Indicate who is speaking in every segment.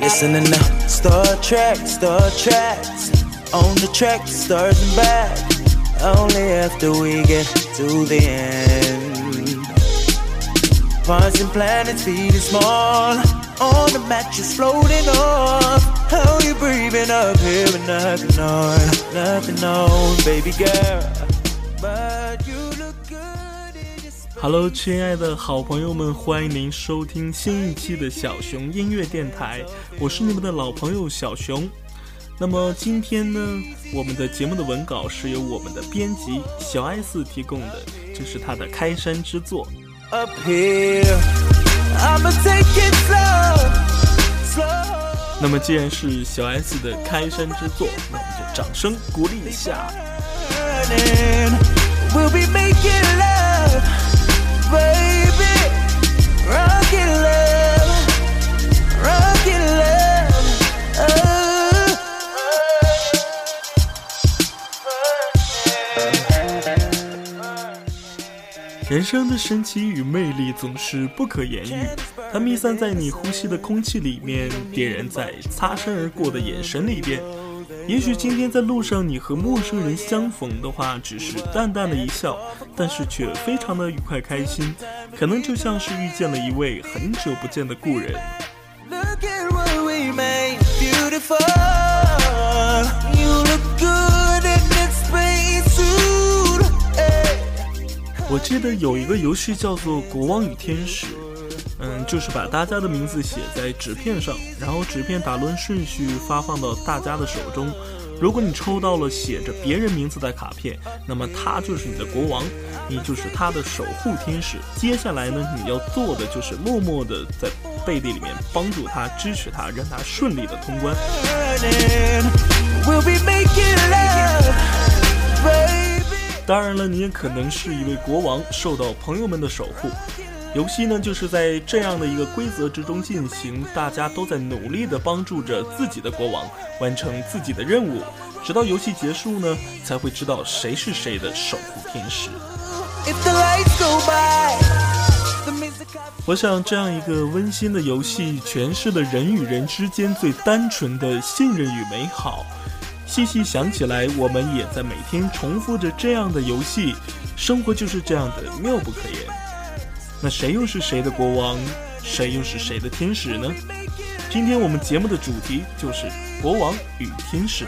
Speaker 1: Listening to Star Trek, Star Trek. On the track, stars and back. Only after we get to the end. Mars and planets feeding small. On the mattress floating off. How you breathing up here with nothing on, nothing on, baby girl. But you look good in your
Speaker 2: Hello，亲爱的好朋友们，欢迎您收听新一期的小熊音乐电台，我是你们的老朋友小熊。那么今天呢，我们的节目的文稿是由我们的编辑小 S 提供的，这是他的开山之作。
Speaker 1: up here. I'ma take it slow, slow.
Speaker 2: 那么既然是小 S 的开山之作，那我们就掌声鼓励一下。
Speaker 1: Burning. We'll be making love, baby.
Speaker 2: 人生的神奇与魅力总是不可言喻，它弥散在你呼吸的空气里面，点燃在擦身而过的眼神里边。也许今天在路上你和陌生人相逢的话，只是淡淡的一笑，但是却非常的愉快开心，可能就像是遇见了一位很久不见的故人。
Speaker 1: Look at what we made, beautiful.
Speaker 2: 我记得有一个游戏叫做《国王与天使》，嗯，就是把大家的名字写在纸片上，然后纸片打乱顺序发放到大家的手中。如果你抽到了写着别人名字的卡片，那么他就是你的国王，你就是他的守护天使。接下来呢，你要做的就是默默的在背地里面帮助他、支持他，让他顺利的通关。
Speaker 1: We'll be making love.
Speaker 2: 当然了，你也可能是一位国王，受到朋友们的守护。游戏呢，就是在这样的一个规则之中进行，大家都在努力的帮助着自己的国王完成自己的任务，直到游戏结束呢，才会知道谁是谁的守护天使。我想，这样一个温馨的游戏，诠释了人与人之间最单纯的信任与美好。细细想起来，我们也在每天重复着这样的游戏，生活就是这样的妙不可言。那谁又是谁的国王？谁又是谁的天使呢？今天我们节目的主题就是国王与天使。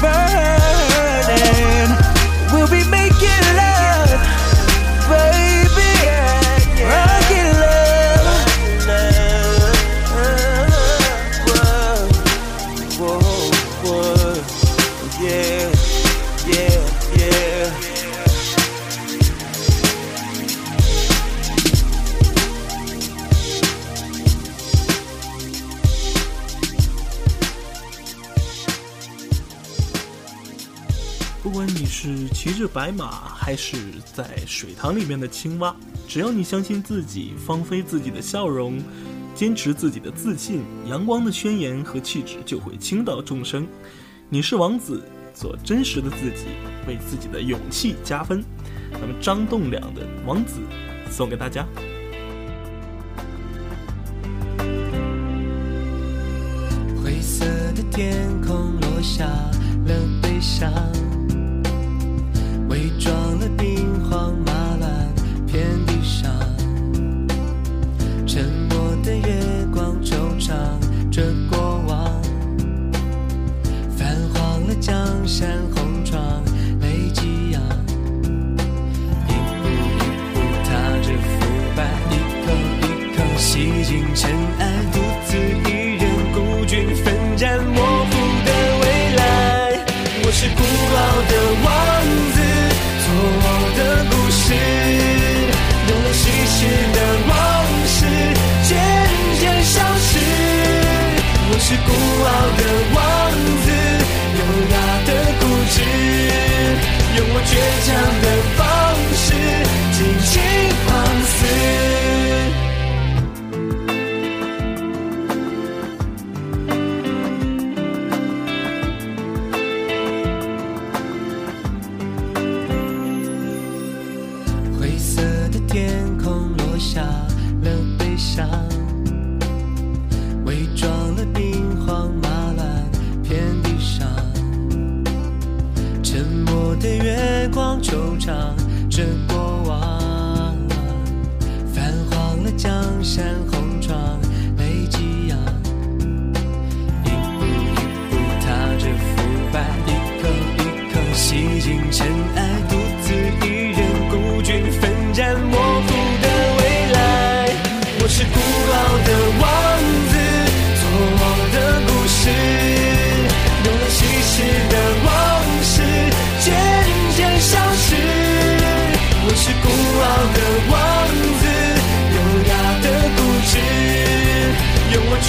Speaker 1: Burning. We'll be making love, baby.
Speaker 2: 白马，还是在水塘里面的青蛙，只要你相信自己，放飞自己的笑容，坚持自己的自信，阳光的宣言和气质就会倾倒众生。你是王子，做真实的自己，为自己的勇气加分。那么张栋梁的《王子》送给大家。
Speaker 3: 灰色的天空落下了悲伤，尘埃，独自一人孤军奋战，模糊的未来。我是孤傲的王子，错我的故事，用了稀释的往事，渐渐消失。我是孤傲的王子，优雅的固执，用我倔强的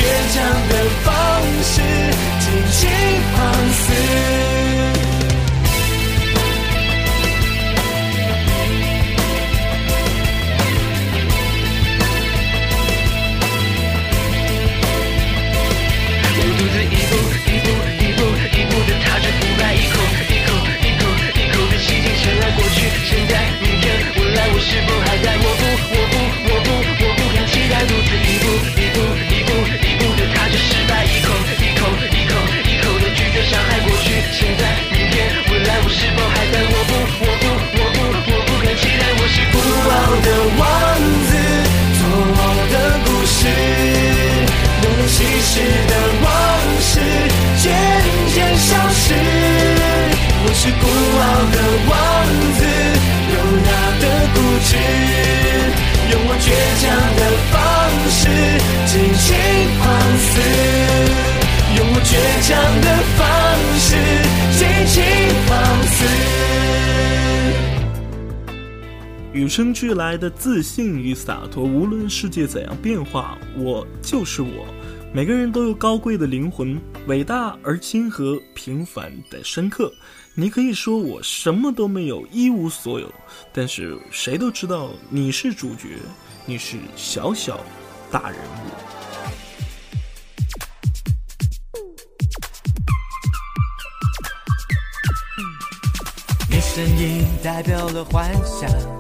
Speaker 3: 倔强的方式尽情放肆。
Speaker 4: 我独自一步一步一步一步的踏着腐败，一口一口一口一口的吸进尘埃，过去、现在、明天、未来，我是否还在？我不，
Speaker 2: 与生俱来的自信与洒脱，无论世界怎样变化，我就是我。每个人都有高贵的灵魂，伟大而亲和，平凡但深刻。你可以说我什么都没有，一无所有，但是谁都知道你是主角，你是小小大人物。
Speaker 3: 你声音代表了幻想，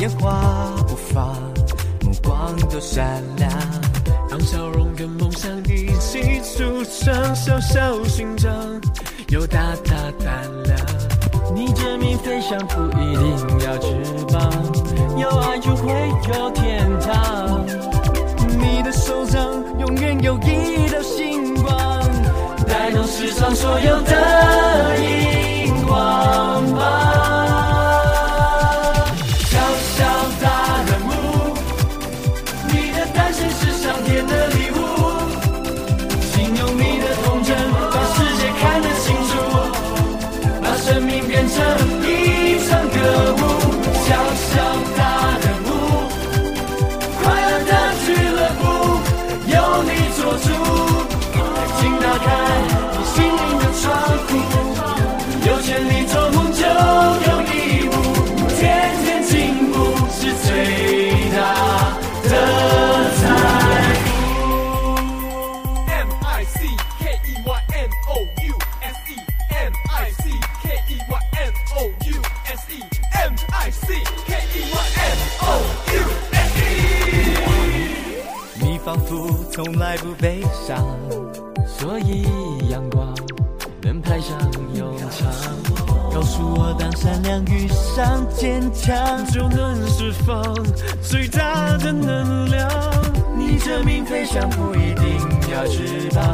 Speaker 3: 烟花不放，目光都闪亮，当笑容跟梦想一起出场，小小勋章有大大胆量。你证明飞翔不一定要翅膀，有爱就会有天堂。你的手掌永远有一道星光，带动世上所有的荧光棒。善良遇上坚强，就能释放最大的能量。你这名飞翔不一定要翅膀，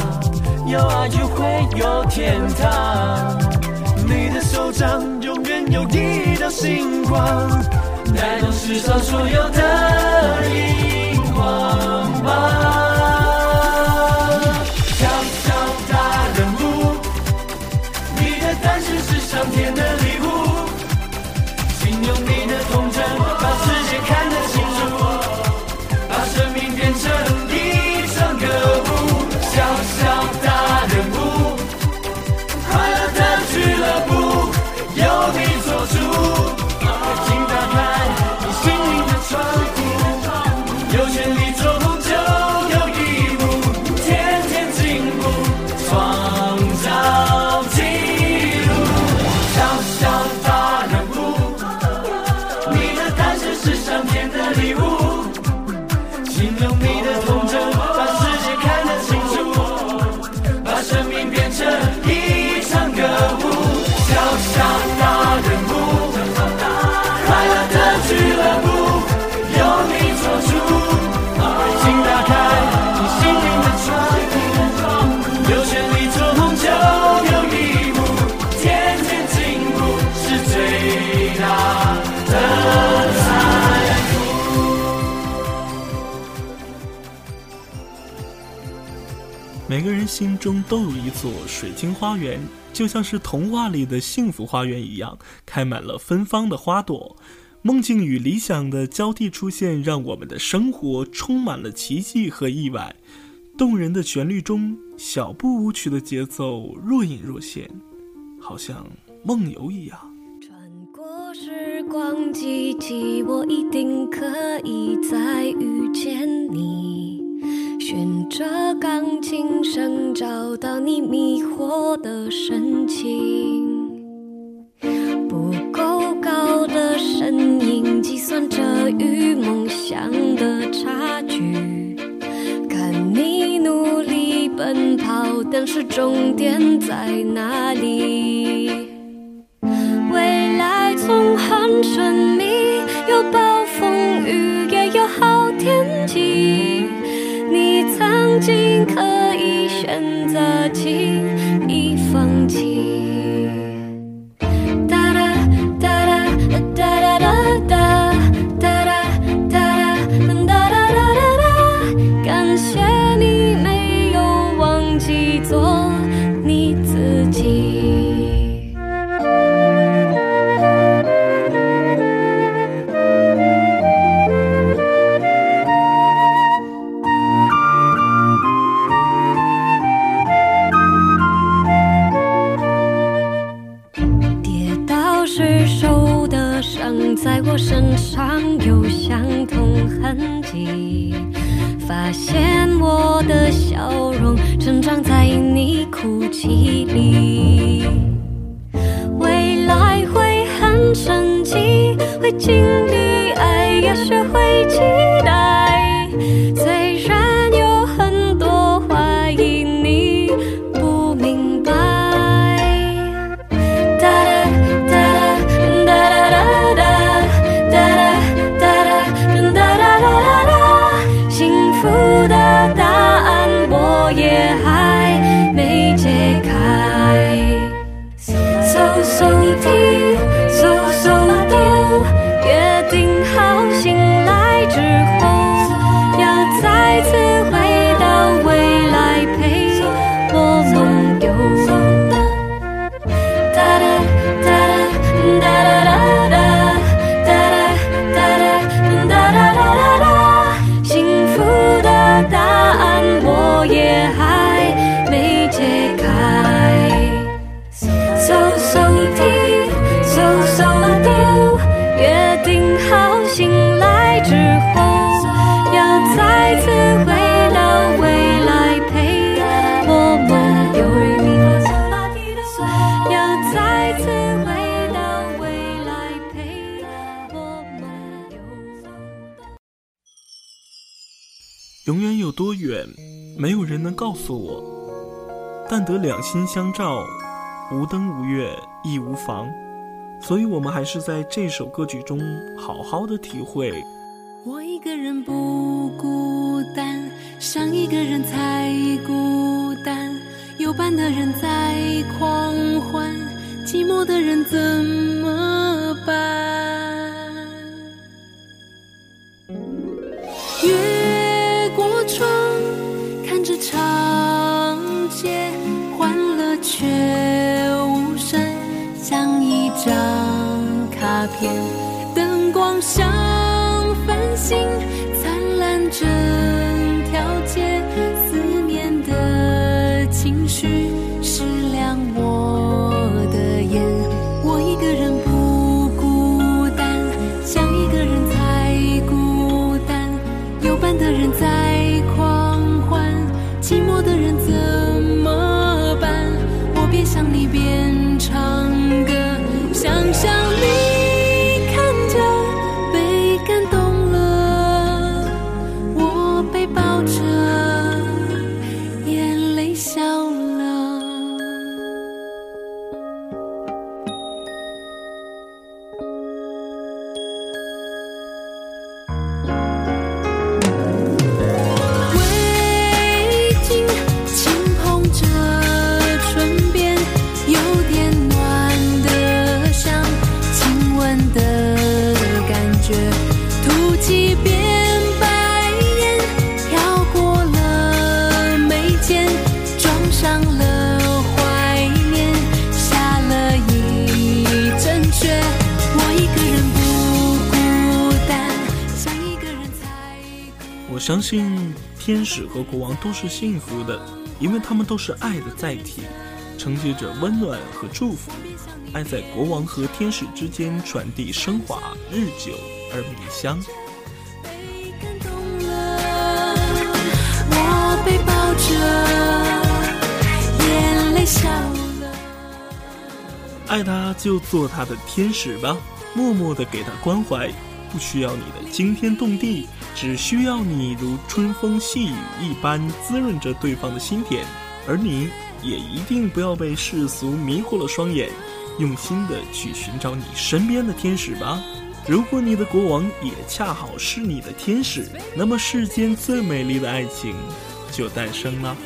Speaker 3: 有爱就会有天堂。你的手掌永远有一道星光，带动世上所有的荧光棒。小小大人物，你的诞生是上天的礼物，用你的
Speaker 2: 痛心中都有一座水晶花园，就像是童话里的幸福花园一样，开满了芬芳的花朵。梦境与理想的交替出现，让我们的生活充满了奇迹和意外。动人的旋律中，小步舞曲的节奏若隐若现，好像梦游一样。
Speaker 5: 穿过时光机器，我一定可以再遇见你。循着钢琴声，找到你迷惑的神情。不够高的身影，计算着与梦想的差距。看你努力奔跑，但是终点在哪里？未来总很发现我的笑容成长在你哭泣里。未来会很神奇，会经历爱，也学会期有多
Speaker 2: 远，没有人能告诉我。但得两心相照，无灯无月亦无妨。所以，我们还是在这首歌曲中好好的体会。
Speaker 6: 我一个人不孤单，想一个人才孤单。有伴的人在狂欢，寂寞的人怎么办？you.
Speaker 7: 相信天使和国王都是幸福的，因为他们都是爱的载体，承接着温暖和祝福。爱在国王和天使之间传递升华，日久而弥香。
Speaker 6: 被感动了，我被抱着，眼泪笑了。
Speaker 7: 爱他就做他的天使吧，默默的给他关怀，不需要你的惊天动地，只需要你如春风细雨一般滋润着对方的心田，而你也一定不要被世俗迷惑了双眼，用心的去寻找你身边的天使吧。如果你的国王也恰好是你的天使，那么世间最美丽的爱情就诞生了。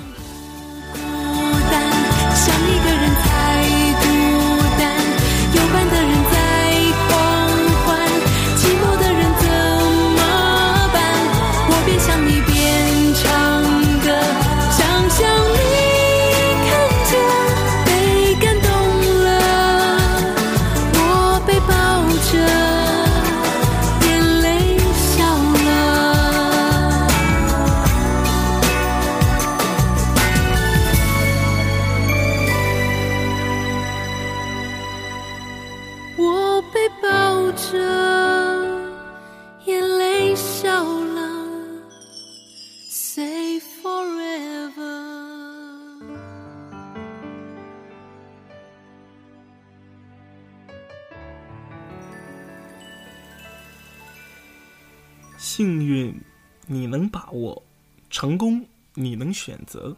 Speaker 6: 你
Speaker 7: 能把握；成功，你能选择。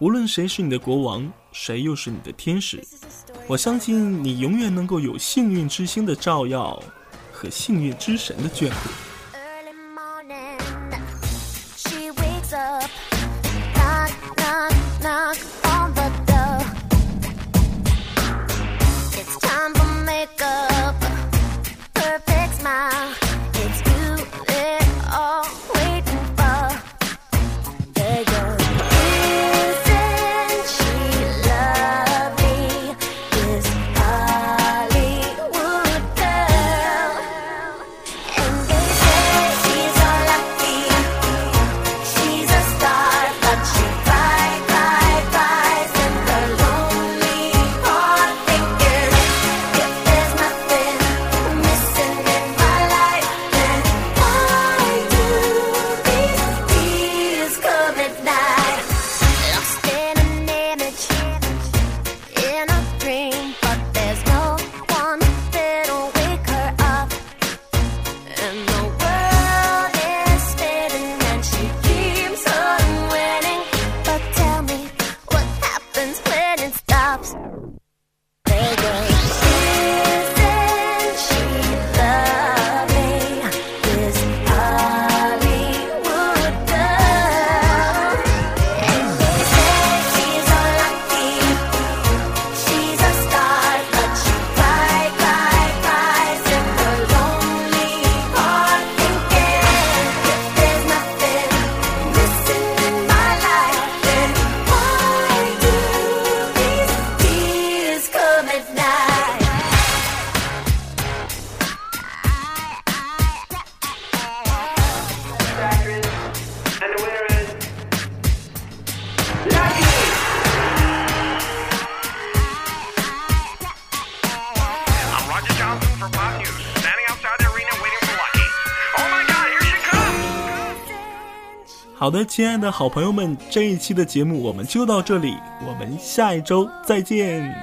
Speaker 7: 无论谁是你的国王，谁又是你的天使，我相信你永远能够有幸运之星的照耀和幸运之神的眷顾。好的，亲爱的好朋友们，这一期的节目我们就到这里，我们下一周再见。